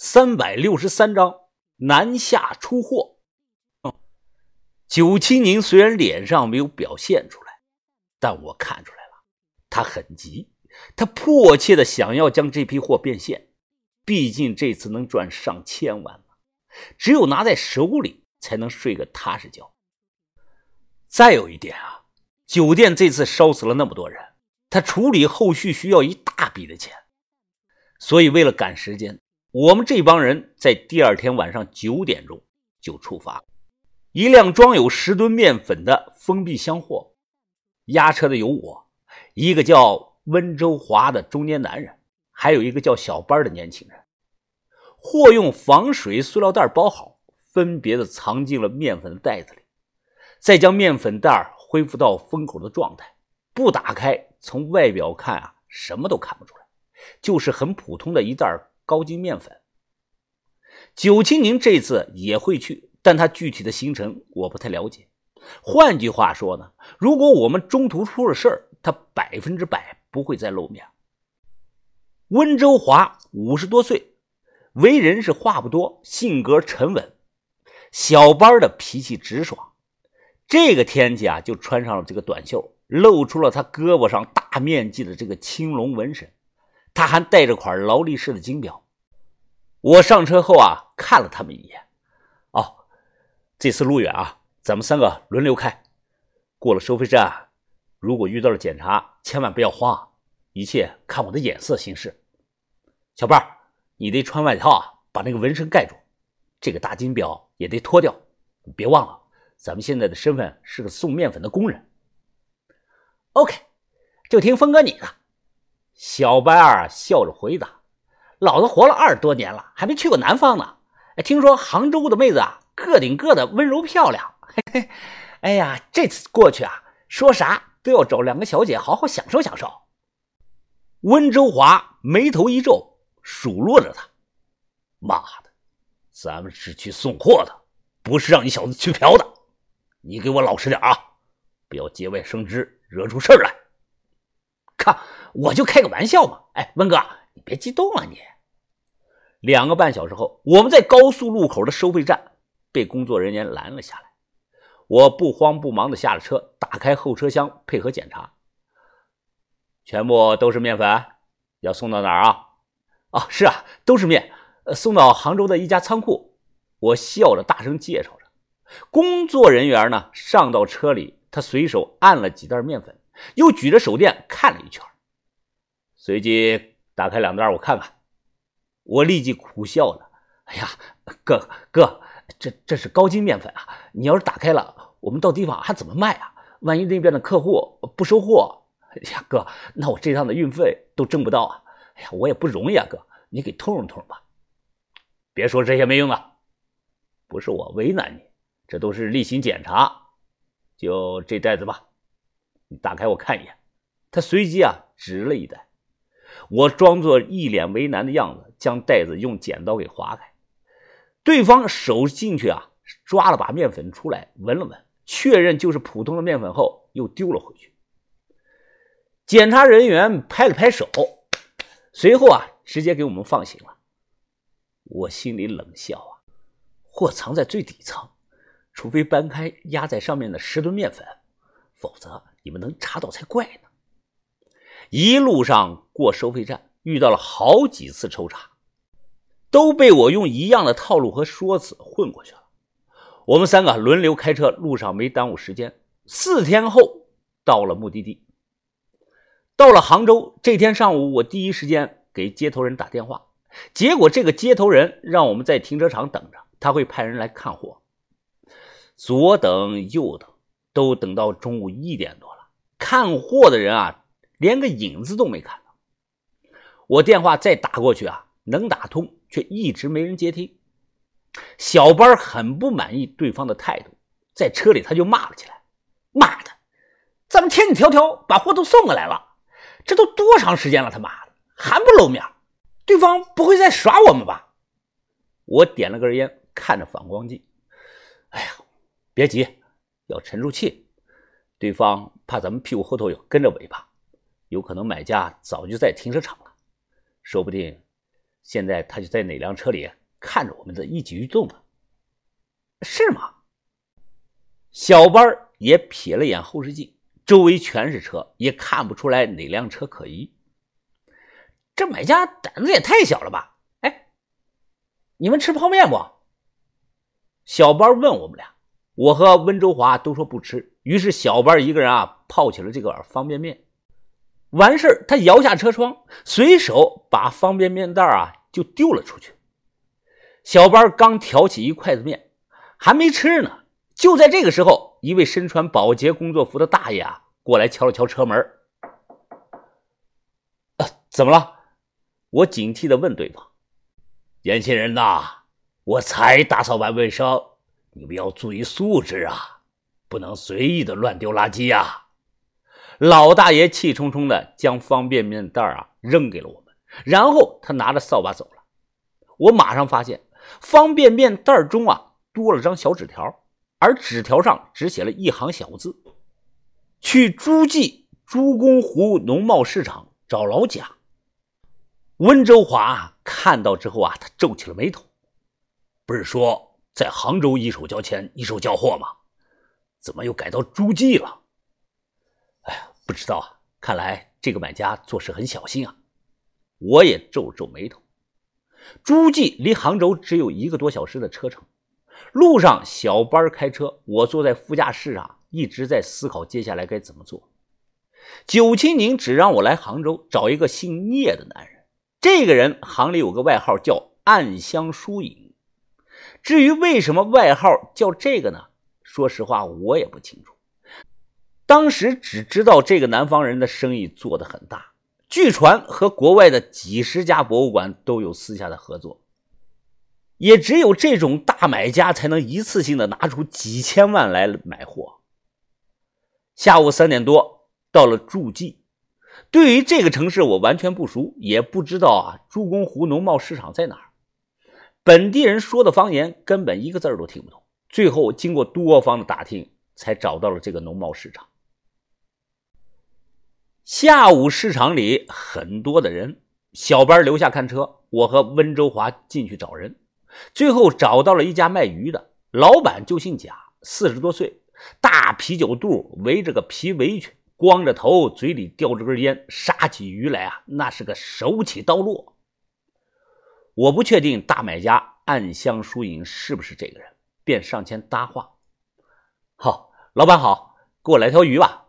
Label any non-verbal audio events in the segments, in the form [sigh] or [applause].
三百六十三章南下出货。九七宁虽然脸上没有表现出来，但我看出来了，他很急，他迫切的想要将这批货变现。毕竟这次能赚上千万嘛，只有拿在手里才能睡个踏实觉。再有一点啊，酒店这次烧死了那么多人，他处理后续需要一大笔的钱，所以为了赶时间。我们这帮人在第二天晚上九点钟就出发，一辆装有十吨面粉的封闭箱货，押车的有我，一个叫温州华的中年男人，还有一个叫小班的年轻人。货用防水塑料袋包好，分别的藏进了面粉的袋子里，再将面粉袋恢复到封口的状态，不打开，从外表看啊，什么都看不出来，就是很普通的一袋。高筋面粉，九青宁这次也会去，但他具体的行程我不太了解。换句话说呢，如果我们中途出了事儿，他百分之百不会再露面。温州华五十多岁，为人是话不多，性格沉稳。小班的脾气直爽，这个天气啊，就穿上了这个短袖，露出了他胳膊上大面积的这个青龙纹身。他还带着块劳力士的金表。我上车后啊，看了他们一眼。哦，这次路远啊，咱们三个轮流开。过了收费站，如果遇到了检查，千万不要慌，一切看我的眼色行事。小伴，你得穿外套啊，把那个纹身盖住。这个大金表也得脱掉。别忘了，咱们现在的身份是个送面粉的工人。OK，就听峰哥你的。小白儿笑着回答：“老子活了二十多年了，还没去过南方呢。哎，听说杭州的妹子啊，个顶个的温柔漂亮。嘿嘿，哎呀，这次过去啊，说啥都要找两个小姐好好享受享受。”温州华眉头一皱，数落着他：“妈的，咱们是去送货的，不是让你小子去嫖的。你给我老实点啊，不要节外生枝，惹出事来。”我就开个玩笑嘛，哎，温哥，你别激动啊！你两个半小时后，我们在高速路口的收费站被工作人员拦了下来。我不慌不忙的下了车，打开后车厢配合检查。全部都是面粉，要送到哪儿啊？啊，是啊，都是面，送到杭州的一家仓库。我笑着大声介绍着。工作人员呢，上到车里，他随手按了几袋面粉，又举着手电看了一圈。随即打开两袋，我看看。我立即苦笑了：“哎呀，哥哥，这这是高筋面粉啊！你要是打开了，我们到地方还怎么卖啊？万一那边的客户不收货，哎呀，哥，那我这趟的运费都挣不到啊！哎呀，我也不容易啊，哥，你给通融通融吧。别说这些没用的，不是我为难你，这都是例行检查。就这袋子吧，你打开我看一眼。他随即啊指了一袋。我装作一脸为难的样子，将袋子用剪刀给划开。对方手进去啊，抓了把面粉出来，闻了闻，确认就是普通的面粉后，又丢了回去。检查人员拍了拍手，随后啊，直接给我们放行了。我心里冷笑啊，货藏在最底层，除非搬开压在上面的十吨面粉，否则你们能查到才怪呢。一路上过收费站，遇到了好几次抽查，都被我用一样的套路和说辞混过去了。我们三个轮流开车，路上没耽误时间。四天后到了目的地，到了杭州。这天上午，我第一时间给接头人打电话，结果这个接头人让我们在停车场等着，他会派人来看货。左等右等，都等到中午一点多了，看货的人啊。连个影子都没看到，我电话再打过去啊，能打通，却一直没人接听。小班很不满意对方的态度，在车里他就骂了起来：“妈的，咱们千里迢迢把货都送过来了，这都多长时间了？他妈的还不露面，对方不会在耍我们吧？”我点了根烟，看着反光镜：“哎呀，别急，要沉住气，对方怕咱们屁股后头有跟着尾巴。”有可能买家早就在停车场了，说不定现在他就在哪辆车里看着我们的一举一动呢？是吗？小班也瞥了眼后视镜，周围全是车，也看不出来哪辆车可疑。这买家胆子也太小了吧？哎，你们吃泡面不？小班问我们俩，我和温州华都说不吃。于是小班一个人啊泡起了这个方便面。完事他摇下车窗，随手把方便面袋啊就丢了出去。小班刚挑起一筷子面，还没吃呢。就在这个时候，一位身穿保洁工作服的大爷啊过来敲了敲车门。啊怎么了？我警惕的问对方。年轻人呐，我才打扫完卫生，你们要注意素质啊，不能随意的乱丢垃圾呀。老大爷气冲冲的将方便面袋啊扔给了我们，然后他拿着扫把走了。我马上发现方便面袋中啊多了张小纸条，而纸条上只写了一行小字：“去诸暨诸公湖农贸市场找老贾。”温州华看到之后啊，他皱起了眉头：“不是说在杭州一手交钱一手交货吗？怎么又改到诸暨了？”不知道啊！看来这个买家做事很小心啊。我也皱皱眉头。诸暨离杭州只有一个多小时的车程，路上小班开车，我坐在副驾驶上，一直在思考接下来该怎么做。九七宁只让我来杭州找一个姓聂的男人，这个人行里有个外号叫“暗香疏影”。至于为什么外号叫这个呢？说实话，我也不清楚。当时只知道这个南方人的生意做得很大，据传和国外的几十家博物馆都有私下的合作，也只有这种大买家才能一次性的拿出几千万来买货。下午三点多到了诸暨，对于这个城市我完全不熟，也不知道啊诸公湖农贸市场在哪儿，本地人说的方言根本一个字都听不懂。最后经过多方的打听，才找到了这个农贸市场。下午市场里很多的人，小班留下看车，我和温州华进去找人，最后找到了一家卖鱼的，老板就姓贾，四十多岁，大啤酒肚，围着个皮围裙，光着头，嘴里叼着根烟，杀起鱼来啊，那是个手起刀落。我不确定大买家暗香疏影是不是这个人，便上前搭话：“好，老板好，给我来条鱼吧。”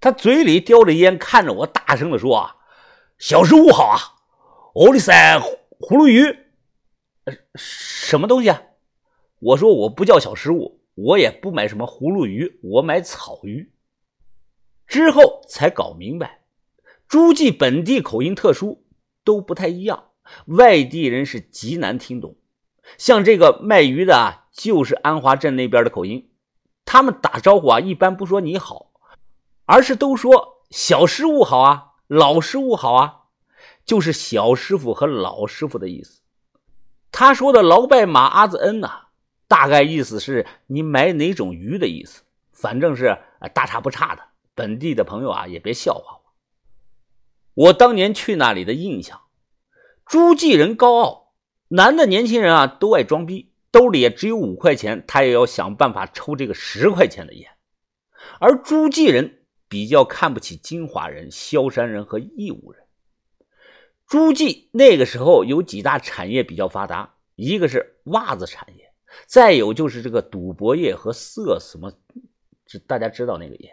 他嘴里叼着烟，看着我，大声的说：“啊小十五好啊，欧利塞葫芦鱼，呃，什么东西啊？”我说：“我不叫小十五，我也不买什么葫芦鱼，我买草鱼。”之后才搞明白，诸暨本地口音特殊，都不太一样，外地人是极难听懂。像这个卖鱼的啊，就是安华镇那边的口音，他们打招呼啊，一般不说你好。而是都说小师傅好啊，老师傅好啊，就是小师傅和老师傅的意思。他说的“劳拜马阿子恩”呐，大概意思是你买哪种鱼的意思，反正是大差不差的。本地的朋友啊，也别笑话我。我当年去那里的印象，诸暨人高傲，男的年轻人啊都爱装逼，兜里也只有五块钱，他也要想办法抽这个十块钱的烟，而诸暨人。比较看不起金华人、萧山人和义乌人。诸暨那个时候有几大产业比较发达，一个是袜子产业，再有就是这个赌博业和色什么，这大家知道那个业。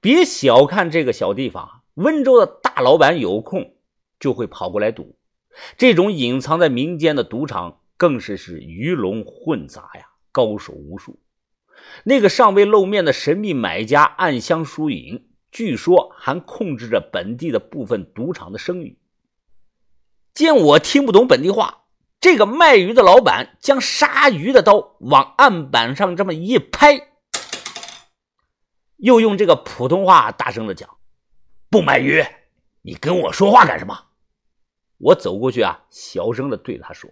别小看这个小地方，温州的大老板有空就会跑过来赌。这种隐藏在民间的赌场更是是鱼龙混杂呀，高手无数。那个尚未露面的神秘买家暗香疏影，据说还控制着本地的部分赌场的声誉。见我听不懂本地话，这个卖鱼的老板将杀鱼的刀往案板上这么一拍，又用这个普通话大声的讲：“不买鱼，你跟我说话干什么？”我走过去啊，小声的对他说：“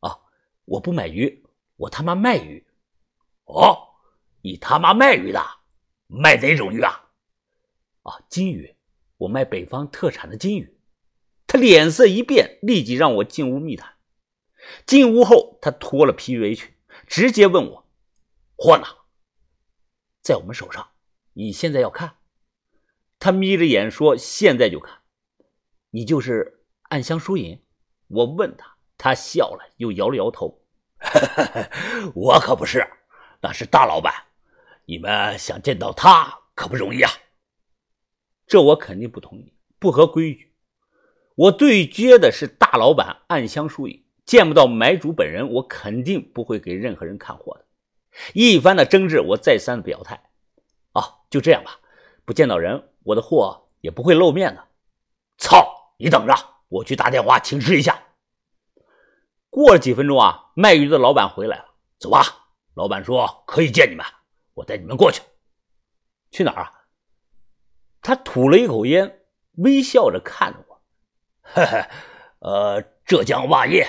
啊，我不买鱼，我他妈卖鱼。”哦，你他妈卖鱼的，卖哪种鱼啊？啊，金鱼，我卖北方特产的金鱼。他脸色一变，立即让我进屋密谈。进屋后，他脱了皮围裙，直接问我：“货呢？在我们手上。你现在要看？”他眯着眼说：“现在就看。”你就是暗香疏影？我问他，他笑了，又摇了摇头：“ [laughs] 我可不是，那是大老板。你们想见到他可不容易啊。”这我肯定不同意，不合规矩。我对接的是大老板暗香疏影。见不到买主本人，我肯定不会给任何人看货的。一番的争执，我再三表态：“啊，就这样吧，不见到人，我的货也不会露面的。”操，你等着，我去打电话请示一下。过了几分钟啊，卖鱼的老板回来了，走吧。老板说可以见你们，我带你们过去。去哪儿啊？他吐了一口烟，微笑着看着我：“呵呵，呃，浙江袜业。”